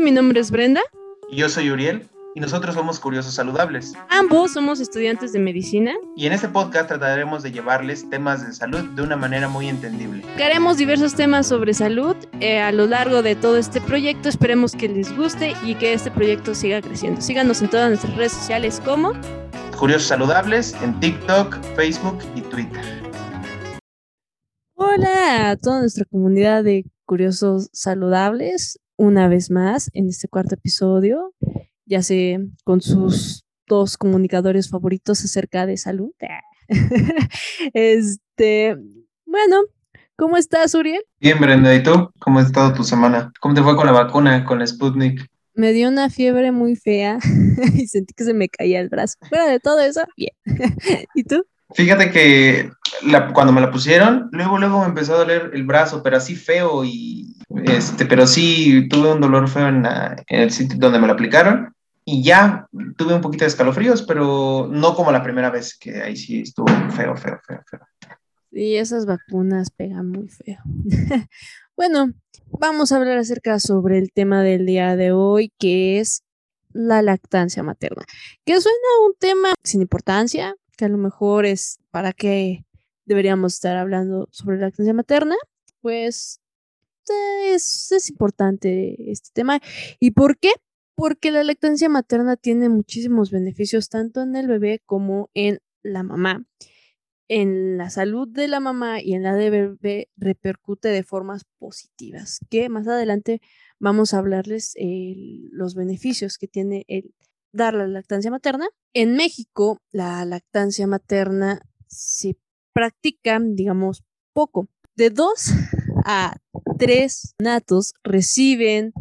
Hola, mi nombre es Brenda. Y yo soy Uriel. Y nosotros somos Curiosos Saludables. Ambos somos estudiantes de medicina. Y en este podcast trataremos de llevarles temas de salud de una manera muy entendible. Haremos diversos temas sobre salud eh, a lo largo de todo este proyecto. Esperemos que les guste y que este proyecto siga creciendo. Síganos en todas nuestras redes sociales como Curiosos Saludables en TikTok, Facebook y Twitter. Hola a toda nuestra comunidad de Curiosos Saludables. Una vez más en este cuarto episodio ya sé, con sus dos comunicadores favoritos acerca de salud. este, bueno, ¿cómo estás, Uriel? Bien, Brenda, ¿y tú? ¿Cómo ha estado tu semana? ¿Cómo te fue con la vacuna, con la Sputnik? Me dio una fiebre muy fea y sentí que se me caía el brazo. Fuera de todo eso, bien. ¿Y tú? Fíjate que cuando me la pusieron, luego, luego me empezó a doler el brazo, pero así feo y, este, pero sí tuve un dolor feo en, el sitio donde me la aplicaron y ya tuve un poquito de escalofríos, pero no como la primera vez, que ahí sí estuvo feo, feo, feo, feo. Y esas vacunas pegan muy feo. bueno, vamos a hablar acerca sobre el tema del día de hoy, que es la lactancia materna, que suena un tema sin importancia, que a lo mejor es para qué deberíamos estar hablando sobre la lactancia materna, pues es, es importante este tema. ¿Y por qué? porque la lactancia materna tiene muchísimos beneficios tanto en el bebé como en la mamá. En la salud de la mamá y en la del bebé repercute de formas positivas, que más adelante vamos a hablarles los beneficios que tiene el dar la lactancia materna. En México, la lactancia materna se practica, digamos, poco. De dos a tres natos reciben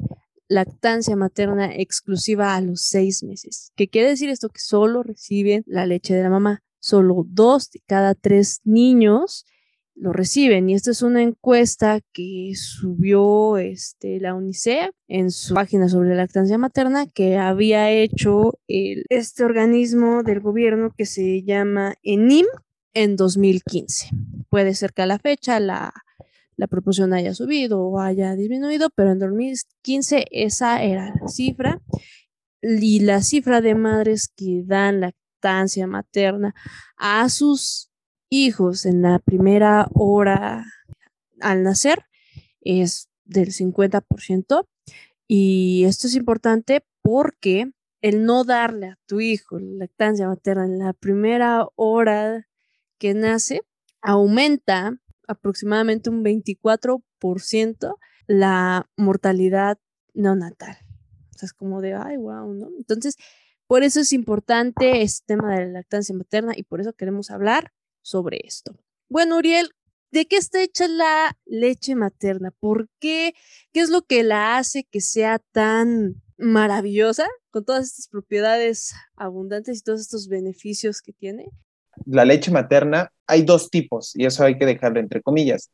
lactancia materna exclusiva a los seis meses. ¿Qué quiere decir esto? Que solo reciben la leche de la mamá. Solo dos de cada tres niños lo reciben. Y esta es una encuesta que subió este, la UNICEF en su página sobre lactancia materna que había hecho este organismo del gobierno que se llama ENIM en 2015. Puede ser que a la fecha la la proporción haya subido o haya disminuido, pero en 2015 esa era la cifra. Y la cifra de madres que dan lactancia materna a sus hijos en la primera hora al nacer es del 50%. Y esto es importante porque el no darle a tu hijo lactancia materna en la primera hora que nace aumenta aproximadamente un 24% la mortalidad neonatal. O sea, es como de, ay, wow, ¿no? Entonces, por eso es importante este tema de la lactancia materna y por eso queremos hablar sobre esto. Bueno, Uriel, ¿de qué está hecha la leche materna? ¿Por qué? ¿Qué es lo que la hace que sea tan maravillosa con todas estas propiedades abundantes y todos estos beneficios que tiene? la leche materna, hay dos tipos y eso hay que dejarlo entre comillas.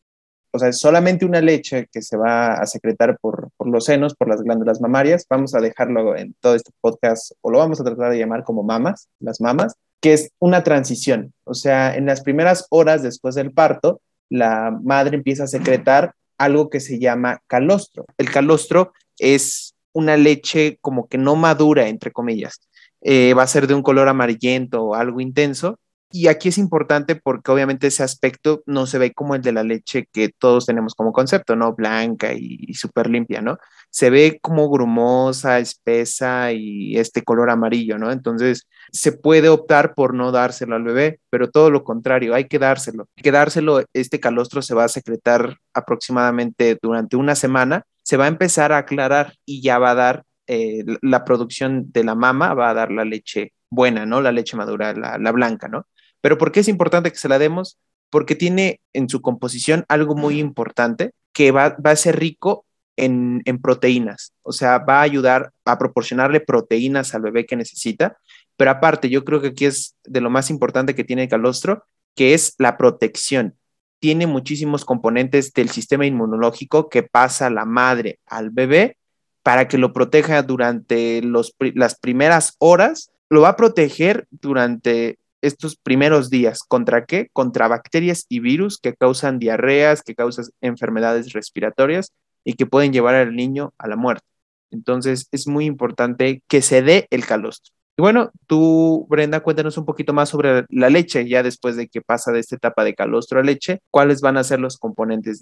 O sea, es solamente una leche que se va a secretar por, los senos, por las glándulas mamarias. Vamos a dejarlo en todo este podcast o lo vamos a tratar de llamar como mamas, las mamas, que es una transición. O sea, en las primeras horas después del parto, la madre empieza a secretar algo que se llama calostro. El calostro es una leche como que no madura, entre comillas. Eh, va a ser de un color amarillento o algo intenso y aquí es importante porque obviamente ese aspecto no se ve como el de la leche que todos tenemos como concepto, ¿no? Blanca y, súper limpia, ¿no? Se ve como grumosa, espesa y este color amarillo, ¿no? Entonces se puede optar por no dárselo al bebé, pero todo lo contrario, hay que dárselo. Hay que dárselo, este calostro se va a secretar aproximadamente durante una semana, se va a empezar a aclarar y ya va a dar eh, la producción de la mama, va a dar la leche buena, ¿no? La leche madura, la, la blanca, ¿no? Pero ¿por qué es importante que se la demos? Porque tiene en su composición algo muy importante que va, a ser rico en, proteínas, o sea, va a ayudar a proporcionarle proteínas al bebé que necesita, pero aparte, yo creo que aquí es de lo más importante que tiene el calostro, que es la protección. Tiene muchísimos componentes del sistema inmunológico que pasa la madre al bebé para que lo proteja durante las primeras horas, lo va a proteger durante estos primeros días. ¿Contra qué? Contra bacterias y virus que causan diarreas, que causan enfermedades respiratorias y que pueden llevar al niño a la muerte. Entonces es muy importante que se dé el calostro. Y bueno, tú, Brenda, cuéntanos un poquito más sobre la leche, ya después de que pasa de esta etapa de calostro a leche, ¿cuáles van a ser los componentes?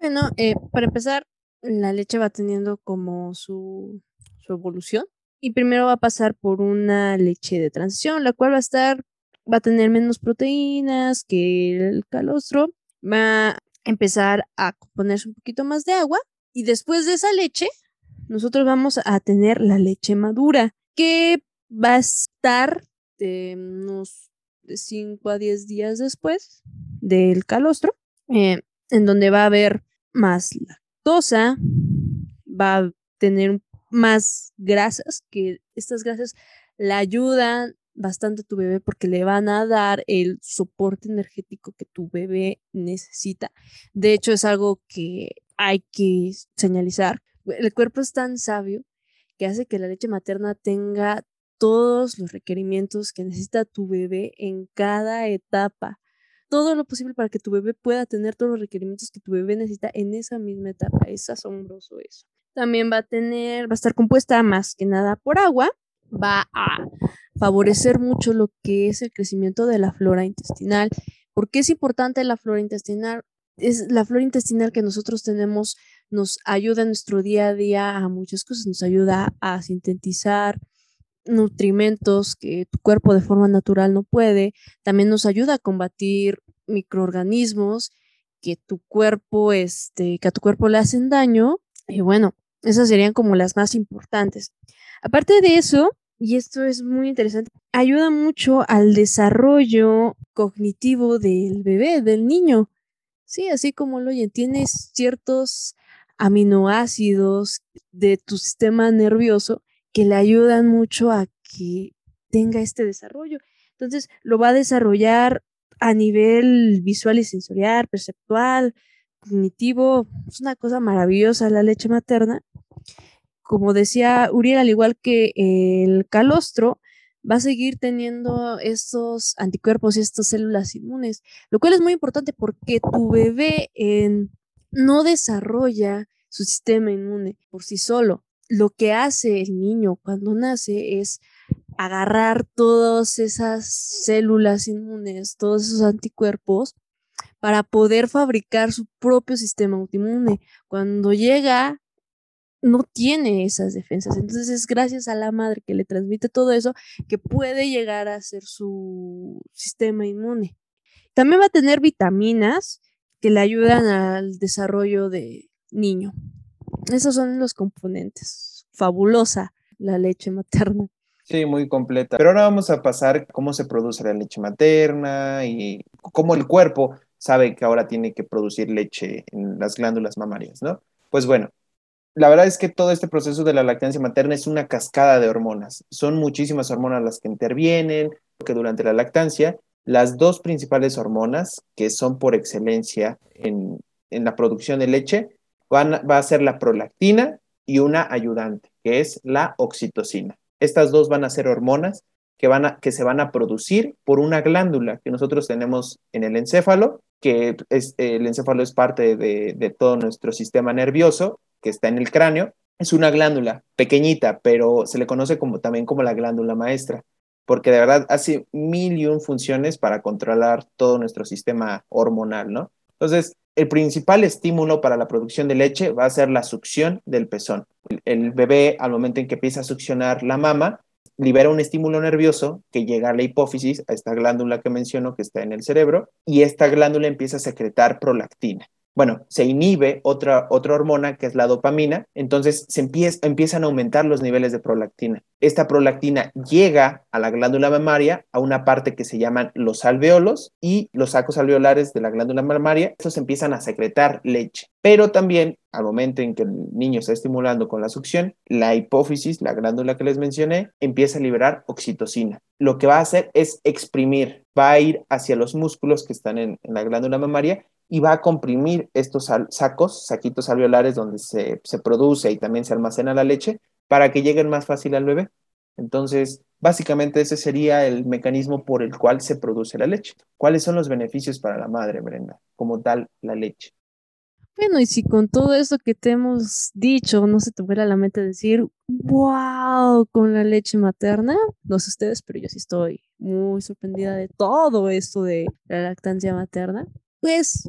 Bueno, eh, para empezar, la leche va teniendo como su, su evolución y primero va a pasar por una leche de transición, la cual va a estar, va a tener menos proteínas que el calostro, va a empezar a componerse un poquito más de agua y después de esa leche, nosotros vamos a tener la leche madura, que va a estar de unos 5 a 10 días después del calostro, eh, en donde va a haber más lactosa, va a tener más grasas, que estas grasas le ayudan bastante a tu bebé porque le van a dar el soporte energético que tu bebé necesita. De hecho, es algo que hay que señalizar. El cuerpo es tan sabio que hace que la leche materna tenga todos los requerimientos que necesita tu bebé en cada etapa. Todo lo posible para que tu bebé pueda tener todos los requerimientos que tu bebé necesita en esa misma etapa. Es asombroso eso. También va a tener, va a estar compuesta más que nada por agua. Va a favorecer mucho lo que es el crecimiento de la flora intestinal. ¿Por qué es importante la flora intestinal? Es la flora intestinal que nosotros tenemos nos ayuda en nuestro día a día a muchas cosas, nos ayuda a sintetizar nutrimentos que tu cuerpo de forma natural no puede, también nos ayuda a combatir microorganismos que tu cuerpo, este, que a tu cuerpo le hacen daño. Y bueno, esas serían como las más importantes. Aparte de eso, y esto es muy interesante, ayuda mucho al desarrollo cognitivo del bebé, del niño. Sí, así como lo oyen, tienes ciertos aminoácidos de tu sistema nervioso que le ayudan mucho a que tenga este desarrollo. Entonces, lo va a desarrollar a nivel visual y sensorial, perceptual, cognitivo. Es una cosa maravillosa la leche materna. Como decía Uriel, al igual que el calostro, va a seguir teniendo estos anticuerpos y estas células inmunes, lo cual es muy importante porque tu bebé no desarrolla su sistema inmune por sí solo lo que hace el niño cuando nace es agarrar todas esas células inmunes, todos esos anticuerpos, para poder fabricar su propio sistema autoinmune. Cuando llega, no tiene esas defensas. Entonces es gracias a la madre que le transmite todo eso que puede llegar a ser su sistema inmune. También va a tener vitaminas que le ayudan al desarrollo de niño. Esos son los componentes. Fabulosa la leche materna. Sí, muy completa. Pero ahora vamos a pasar cómo se produce la leche materna y cómo el cuerpo sabe que ahora tiene que producir leche en las glándulas mamarias, ¿no? Pues bueno, la verdad es que todo este proceso de la lactancia materna es una cascada de hormonas. Son muchísimas hormonas las que intervienen, que durante la lactancia, las dos principales hormonas que son por excelencia en, la producción de leche va a ser la prolactina y una ayudante, que es la oxitocina. Estas dos van a ser hormonas que, van a, que se van a producir por una glándula que nosotros tenemos en el encéfalo, que es, el encéfalo es parte de todo nuestro sistema nervioso, que está en el cráneo. Es una glándula pequeñita, pero se le conoce como, también como la glándula maestra, porque de verdad hace mil y un funciones para controlar todo nuestro sistema hormonal, ¿no? Entonces, el principal estímulo para la producción de leche va a ser la succión del pezón. El bebé, al momento en que empieza a succionar la mama, libera un estímulo nervioso que llega a la hipófisis, a esta glándula que menciono que está en el cerebro, y esta glándula empieza a secretar prolactina bueno, se inhibe otra, otra hormona que es la dopamina, entonces se empieza, empiezan a aumentar los niveles de prolactina. Esta prolactina llega a la glándula mamaria, a una parte que se llaman los alveolos y los sacos alveolares de la glándula mamaria, estos empiezan a secretar leche. Pero también al momento en que el niño está estimulando con la succión, la hipófisis, la glándula que les mencioné, empieza a liberar oxitocina. Lo que va a hacer es exprimir, va a ir hacia los músculos que están en, en la glándula mamaria y va a comprimir estos sacos, saquitos alveolares donde se, se, produce y también se almacena la leche para que lleguen más fácil al bebé. Entonces, básicamente ese sería el mecanismo por el cual se produce la leche. ¿Cuáles son los beneficios para la madre, Brenda, como tal la leche? Bueno, y si con todo esto que te hemos dicho no se te vuela la mente decir, wow, con la leche materna, no sé ustedes, pero yo sí estoy muy sorprendida de todo esto de la lactancia materna, pues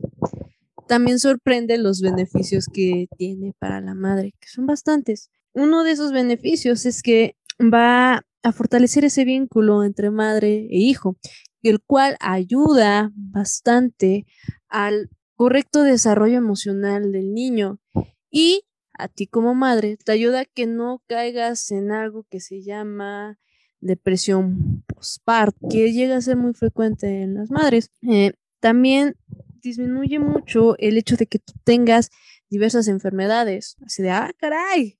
también sorprende los beneficios que tiene para la madre, que son bastantes. Uno de esos beneficios es que va a fortalecer ese vínculo entre madre e hijo, el cual ayuda bastante al correcto desarrollo emocional del niño y a ti como madre te ayuda a que no caigas en algo que se llama depresión postparto, que llega a ser muy frecuente en las madres. Eh, también disminuye mucho el hecho de que tú tengas diversas enfermedades. Así de, ah, caray,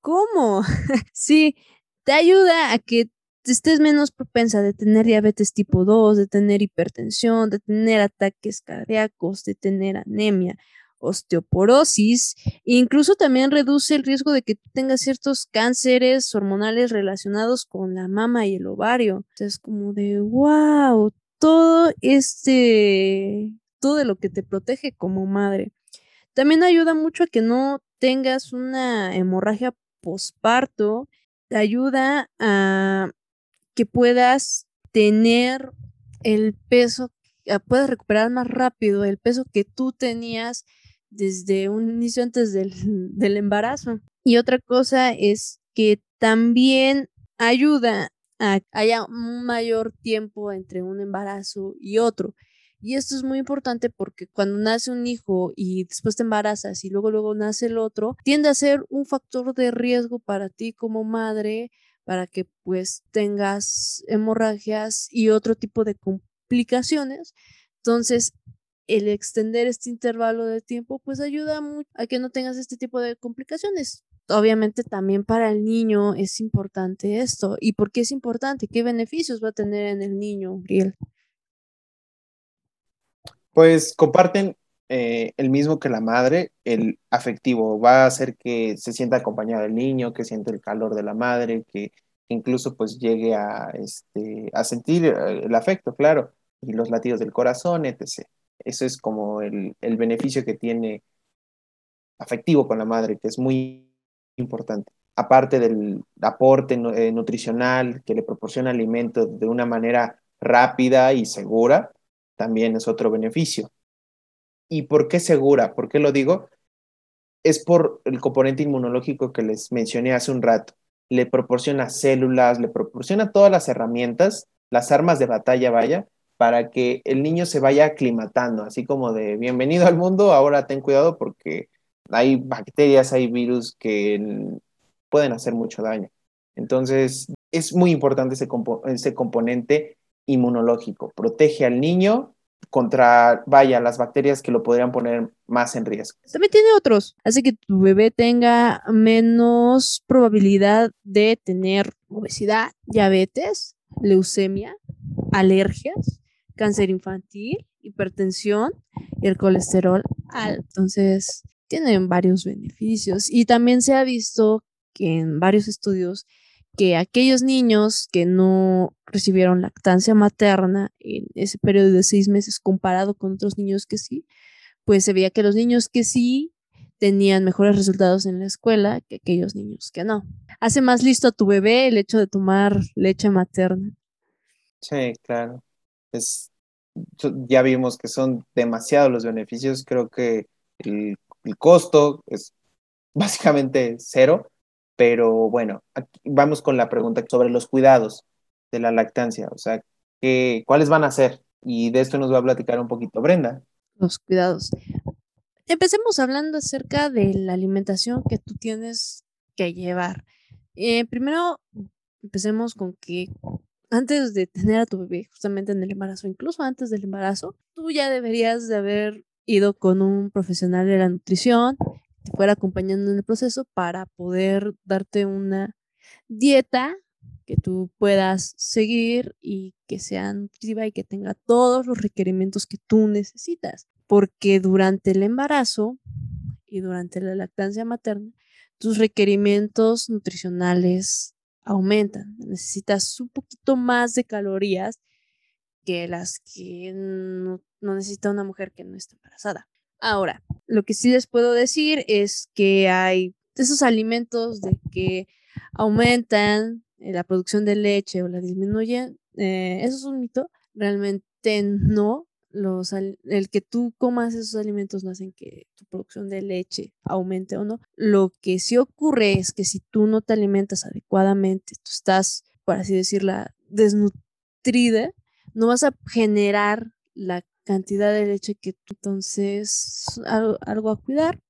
¿cómo? sí, te ayuda a que estés menos propensa de tener diabetes tipo 2, de tener hipertensión, de tener ataques cardíacos, de tener anemia, osteoporosis, e incluso también reduce el riesgo de que tengas ciertos cánceres hormonales relacionados con la mama y el ovario. es como de, wow, todo este, todo lo que te protege como madre. También ayuda mucho a que no tengas una hemorragia posparto, te ayuda a que puedas tener el peso, puedas recuperar más rápido el peso que tú tenías desde un inicio antes del, del embarazo. Y otra cosa es que también ayuda haya un mayor tiempo entre un embarazo y otro. Y esto es muy importante porque cuando nace un hijo y después te embarazas y luego luego nace el otro, tiende a ser un factor de riesgo para ti como madre para que pues tengas hemorragias y otro tipo de complicaciones. Entonces, el extender este intervalo de tiempo pues ayuda mucho a que no tengas este tipo de complicaciones. Obviamente también para el niño es importante esto. ¿Y por qué es importante? ¿Qué beneficios va a tener en el niño, Uriel? Pues comparten eh, el mismo que la madre, el afectivo. Va a hacer que se sienta acompañado del niño, que siente el calor de la madre, que incluso pues llegue a, este, a sentir eh, el afecto, claro, y los latidos del corazón, etc. Eso es como el, el beneficio que tiene afectivo con la madre, que es muy importante. Aparte del aporte eh, nutricional que le proporciona alimento de una manera rápida y segura, también es otro beneficio. ¿Y por qué segura? ¿Por qué lo digo? Es por el componente inmunológico que les mencioné hace un rato. Le proporciona células, le proporciona todas las herramientas, las armas de batalla, vaya, para que el niño se vaya aclimatando, así como de bienvenido al mundo, ahora ten cuidado porque hay bacterias, hay virus que pueden hacer mucho daño. Entonces, es muy importante ese, componente inmunológico. Protege al niño contra, vaya, las bacterias que lo podrían poner más en riesgo. También tiene otros, hace que tu bebé tenga menos probabilidad de tener obesidad, diabetes, leucemia, alergias, cáncer infantil, hipertensión y el colesterol alto. Entonces, tienen varios beneficios y también se ha visto que en varios estudios que aquellos niños que no recibieron lactancia materna en ese periodo de seis meses comparado con otros niños que sí, pues se veía que los niños que sí tenían mejores resultados en la escuela que aquellos niños que no. Hace más listo a tu bebé el hecho de tomar leche materna. Sí, claro. Es, ya vimos que son demasiados los beneficios. Creo que el, el costo es básicamente cero pero bueno, vamos con la pregunta sobre los cuidados de la lactancia, o sea, ¿qué, ¿cuáles van a ser? Y de esto nos va a platicar un poquito Brenda. Los cuidados. Empecemos hablando acerca de la alimentación que tú tienes que llevar. Eh, primero, empecemos con que antes de tener a tu bebé, justamente en el embarazo, incluso antes del embarazo, tú ya deberías de haber ido con un profesional de la nutrición, te fuera acompañando en el proceso para poder darte una dieta que tú puedas seguir y que sea nutritiva y que tenga todos los requerimientos que tú necesitas. Porque durante el embarazo y durante la lactancia materna, tus requerimientos nutricionales aumentan. Necesitas un poquito más de calorías que las que necesita una mujer que no está embarazada. Ahora, lo que sí les puedo decir es que hay esos alimentos de que aumentan eh, la producción de leche o la disminuyen, eh, eso es un mito. Realmente no. Los, el que tú comas esos alimentos no hacen que tu producción de leche aumente o no. Lo que sí ocurre es que si tú no te alimentas adecuadamente, tú estás, por así decirlo, desnutrida, no vas a generar la cantidad de leche que entonces algo, a cuidar.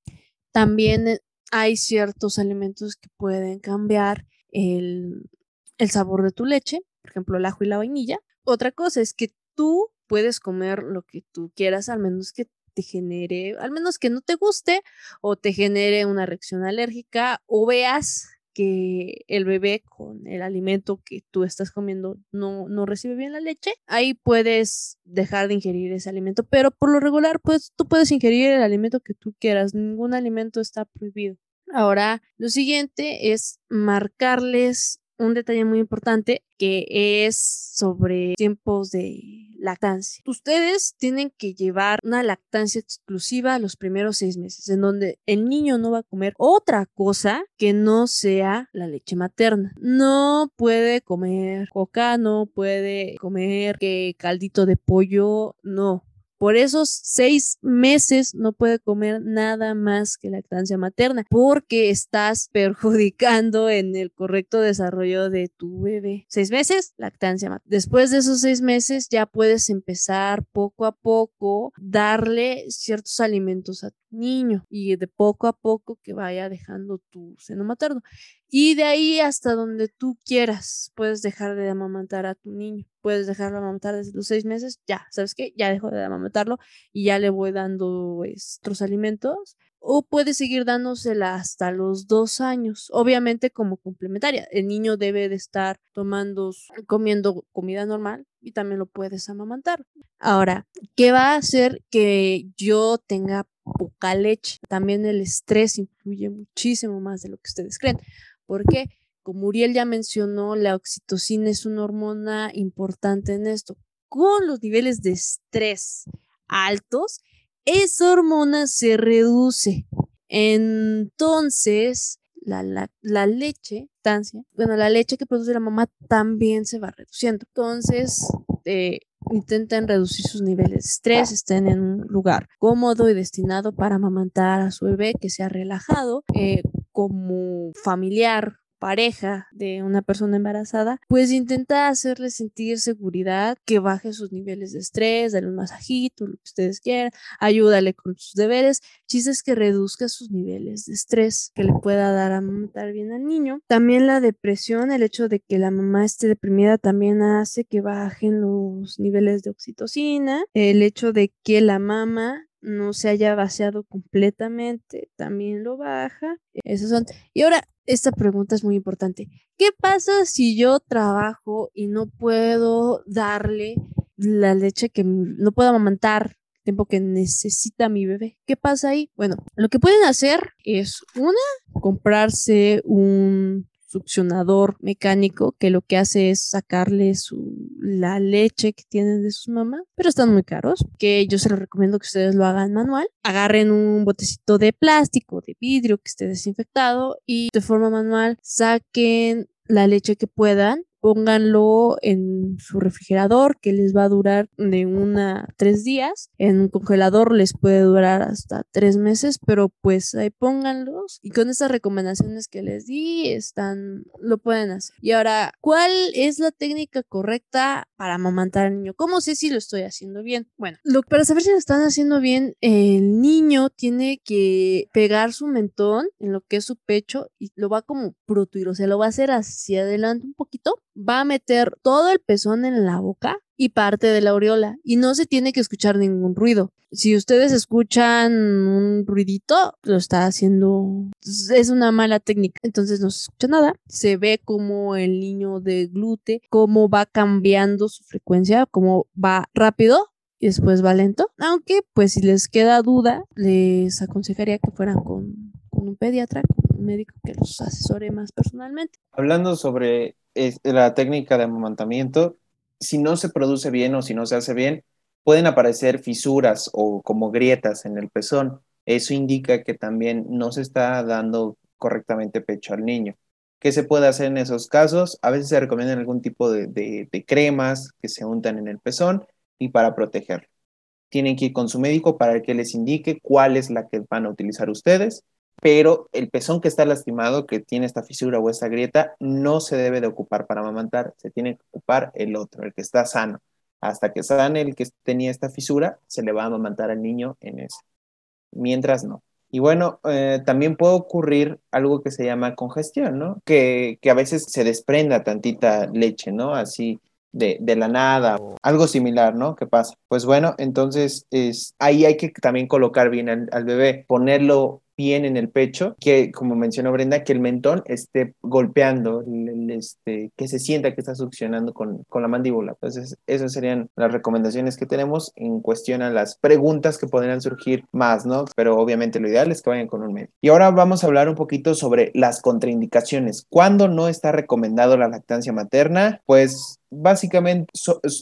También eh, hay ciertos alimentos que pueden cambiar el, el sabor de tu leche, por ejemplo, el ajo y la vainilla. Otra cosa es que tú puedes comer lo que tú quieras, al menos que te genere, al menos que no te guste o te genere una reacción alérgica o veas que el bebé con el alimento que tú estás comiendo no, no recibe bien la leche, ahí puedes dejar de ingerir ese alimento, pero por lo regular pues tú puedes ingerir el alimento que tú quieras, ningún alimento está prohibido. Ahora, lo siguiente es marcarles un detalle muy importante que es sobre tiempos de lactancia. Ustedes tienen que llevar una lactancia exclusiva los primeros seis meses, en donde el niño no va a comer otra cosa que no sea la leche materna. No puede comer coca, no puede comer que caldito de pollo, no. Por esos seis meses no puede comer nada más que lactancia materna porque estás perjudicando en el correcto desarrollo de tu bebé. Seis meses, lactancia materna. Después de esos seis meses ya puedes empezar poco a poco darle ciertos alimentos a tu niño y de poco a poco que vaya dejando tu seno materno. Y de ahí hasta donde tú quieras, puedes dejar de amamantar a tu niño. Puedes dejarlo amamantar desde los seis meses, ya, ¿sabes qué? Ya dejo de amamantarlo y ya le voy dando estos alimentos. O puedes seguir dándosela hasta los dos años, obviamente como complementaria. El niño debe de estar tomando, comiendo comida normal y también lo puedes amamantar. Ahora, ¿qué va a hacer que yo tenga poca leche? También el estrés influye muchísimo más de lo que ustedes creen porque, como Uriel ya mencionó, la oxitocina es una hormona importante en esto. Con los niveles de estrés altos, esa hormona se reduce. Entonces, la, la, leche, bueno, la leche que produce la mamá también se va reduciendo. Entonces, eh, intenten reducir sus niveles de estrés, estén en un lugar cómodo y destinado para amamantar a su bebé, que sea relajado, eh, como familiar pareja de una persona embarazada, pues intenta hacerle sentir seguridad, que baje sus niveles de estrés, dale un masajito, lo que ustedes quieran, ayúdale con sus deberes, chistes que reduzca sus niveles de estrés, que le pueda dar a matar bien al niño. También la depresión, el hecho de que la mamá esté deprimida también hace que bajen los niveles de oxitocina, el hecho de que la mamá no se haya vaciado completamente, también lo baja. Esos son. Y ahora, esta pregunta es muy importante. ¿Qué pasa si yo trabajo y no puedo darle la leche que no puedo amamantar tiempo que necesita mi bebé? ¿Qué pasa ahí? Bueno, lo que pueden hacer es una, comprarse un mecánico que lo que hace es sacarle su, la leche que tienen de sus mamás, pero están muy caros, que yo se los recomiendo que ustedes lo hagan manual. Agarren un botecito de plástico, de vidrio que esté desinfectado y de forma manual saquen la leche que puedan pónganlo en su refrigerador que les va a durar de una tres días. En un congelador les puede durar hasta tres meses, pero pues ahí pónganlos y con estas recomendaciones que les di están, lo pueden hacer. Y ahora, ¿cuál es la técnica correcta para amamantar al niño? ¿Cómo sé si lo estoy haciendo bien? Bueno, lo, para saber si lo están haciendo bien, el niño tiene que pegar su mentón en lo que es su pecho y lo va como protuir, o sea, lo va a hacer hacia adelante un poquito va a meter todo el pezón en la boca y parte de la aureola y no se tiene que escuchar ningún ruido. Si ustedes escuchan un ruidito, lo está haciendo, es una mala técnica, entonces no se escucha nada. Se ve como el niño de glute, cómo va cambiando su frecuencia, cómo va rápido y después va lento. Aunque, pues, si les queda duda, les aconsejaría que fueran con, con un pediatra, con un médico que los asesore más personalmente. Hablando sobre la técnica de amamantamiento, si no se produce bien o si no se hace bien, pueden aparecer fisuras o como grietas en el pezón. Eso indica que también no se está dando correctamente pecho al niño. ¿Qué se puede hacer en esos casos? A veces se recomiendan algún tipo de, de cremas que se untan en el pezón y para protegerlo. Tienen que ir con su médico para que les indique cuál es la que van a utilizar ustedes, pero el pezón que está lastimado, que tiene esta fisura o esta grieta, no se debe de ocupar para amamantar, se tiene que ocupar el otro, el que está sano. Hasta que sane el que tenía esta fisura, se le va a amamantar al niño en ese. Mientras no. Y bueno, eh, también puede ocurrir algo que se llama congestión, ¿no? Que, que a veces se desprenda tantita leche, ¿no? Así de, de, la nada o algo similar, ¿no? ¿Qué pasa? Pues bueno, entonces es, ahí hay que también colocar bien al, al bebé, ponerlo bien en el pecho, que como mencionó Brenda, que el mentón esté golpeando, este, que se sienta que está succionando con, con la mandíbula. Entonces, esas serían las recomendaciones que tenemos en cuestión a las preguntas que podrían surgir más, ¿no? Pero obviamente lo ideal es que vayan con un médico. Y ahora vamos a hablar un poquito sobre las contraindicaciones. ¿Cuándo no está recomendado la lactancia materna? Pues básicamente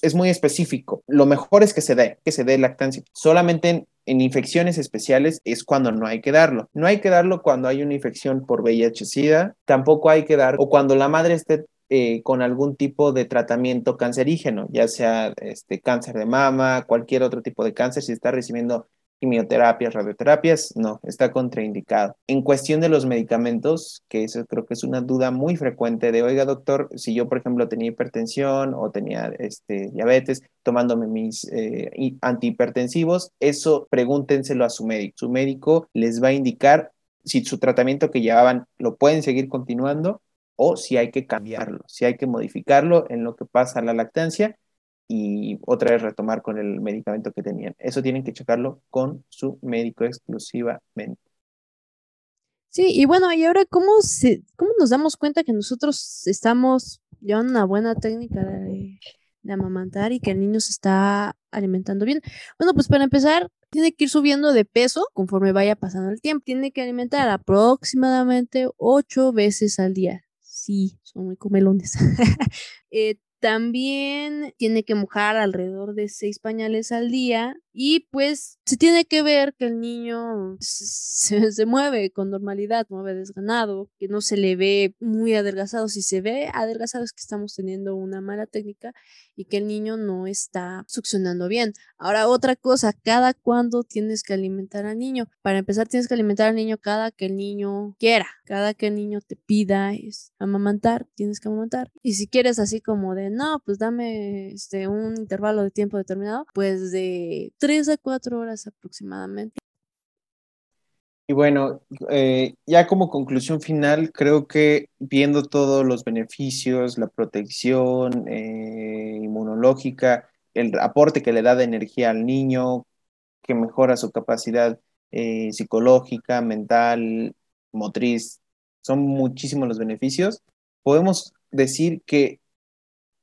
es muy específico. Lo mejor es que se dé, que se dé lactancia. Solamente en, infecciones especiales es cuando no hay que darlo. No hay que darlo cuando hay una infección por VIH-Sida, tampoco hay que dar o cuando la madre esté eh, con algún tipo de tratamiento cancerígeno, ya sea este cáncer de mama, cualquier otro tipo de cáncer, si está recibiendo quimioterapias, radioterapias, no, está contraindicado. En cuestión de los medicamentos, que eso creo que es una duda muy frecuente de, oiga doctor, si yo por ejemplo tenía hipertensión o tenía este, diabetes, tomándome mis eh, antihipertensivos, eso pregúntenselo a su médico. Su médico les va a indicar si su tratamiento que llevaban lo pueden seguir continuando o si hay que cambiarlo, si hay que modificarlo en lo que pasa a la lactancia y otra vez retomar con el medicamento que tenían. Eso tienen que checarlo con su médico exclusivamente. Sí, y bueno, y ahora, ¿cómo, se, cómo nos damos cuenta que nosotros estamos llevando una buena técnica de, de amamantar y que el niño se está alimentando bien? Bueno, pues para empezar, tiene que ir subiendo de peso conforme vaya pasando el tiempo. Tiene que alimentar aproximadamente ocho veces al día. Sí, son muy comelones. eh, también tiene que mojar alrededor de seis pañales al día y pues se tiene que ver que el niño se, mueve con normalidad, mueve desganado, que no se le ve muy adelgazado. Si se ve adelgazado es que estamos teniendo una mala técnica y que el niño no está succionando bien. Ahora otra cosa, cada cuándo tienes que alimentar al niño. Para empezar tienes que alimentar al niño cada que el niño quiera, cada que el niño te pida es amamantar, tienes que amamantar. Y si quieres así como no, pues dame este, un intervalo de tiempo determinado, pues de 3 a 4 horas aproximadamente. Y bueno, eh, ya como conclusión final, creo que viendo todos los beneficios, la protección eh, inmunológica, el aporte que le da de energía al niño, que mejora su capacidad eh, psicológica, mental, motriz, son muchísimos los beneficios, podemos decir que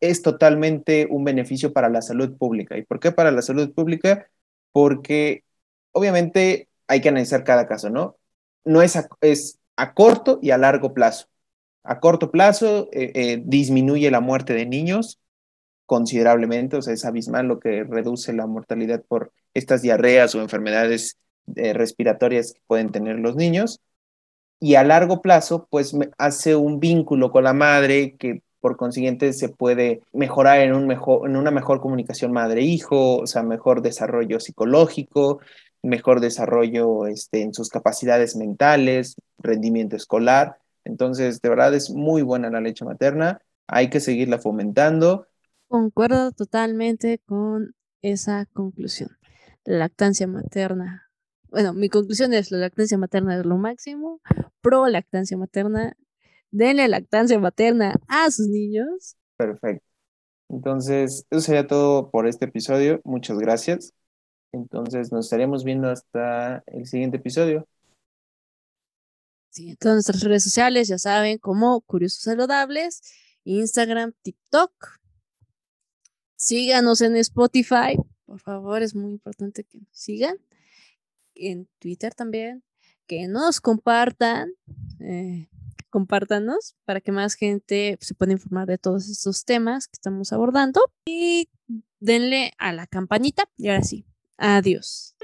es totalmente un beneficio para la salud pública. ¿Y por qué para la salud pública? Porque obviamente hay que analizar cada caso, ¿no? No es a, es a corto y a largo plazo. A corto plazo eh, eh, disminuye la muerte de niños considerablemente, o sea, es abismal lo que reduce la mortalidad por estas diarreas o enfermedades eh, respiratorias que pueden tener los niños. Y a largo plazo, pues hace un vínculo con la madre que por consiguiente se puede mejorar en, una mejor comunicación madre-hijo, o sea, mejor desarrollo psicológico, mejor desarrollo este, en sus capacidades mentales, rendimiento escolar. Entonces, de verdad es muy buena la leche materna, hay que seguirla fomentando. Concuerdo totalmente con esa conclusión. La lactancia materna. Bueno, mi conclusión es la lactancia materna es lo máximo. Pro lactancia materna. Denle lactancia materna a sus niños. Perfecto. Entonces, eso sería todo por este episodio. Muchas gracias. Entonces nos estaremos viendo hasta el siguiente episodio. Sí, en todas nuestras redes sociales, ya saben, como Curiosos Saludables, Instagram, TikTok. Síganos en Spotify, por favor, es muy importante que nos sigan. En Twitter también, que nos compartan, eh, compártanos para que más gente se pueda informar de todos estos temas que estamos abordando. Y denle a la campanita y ahora sí, adiós.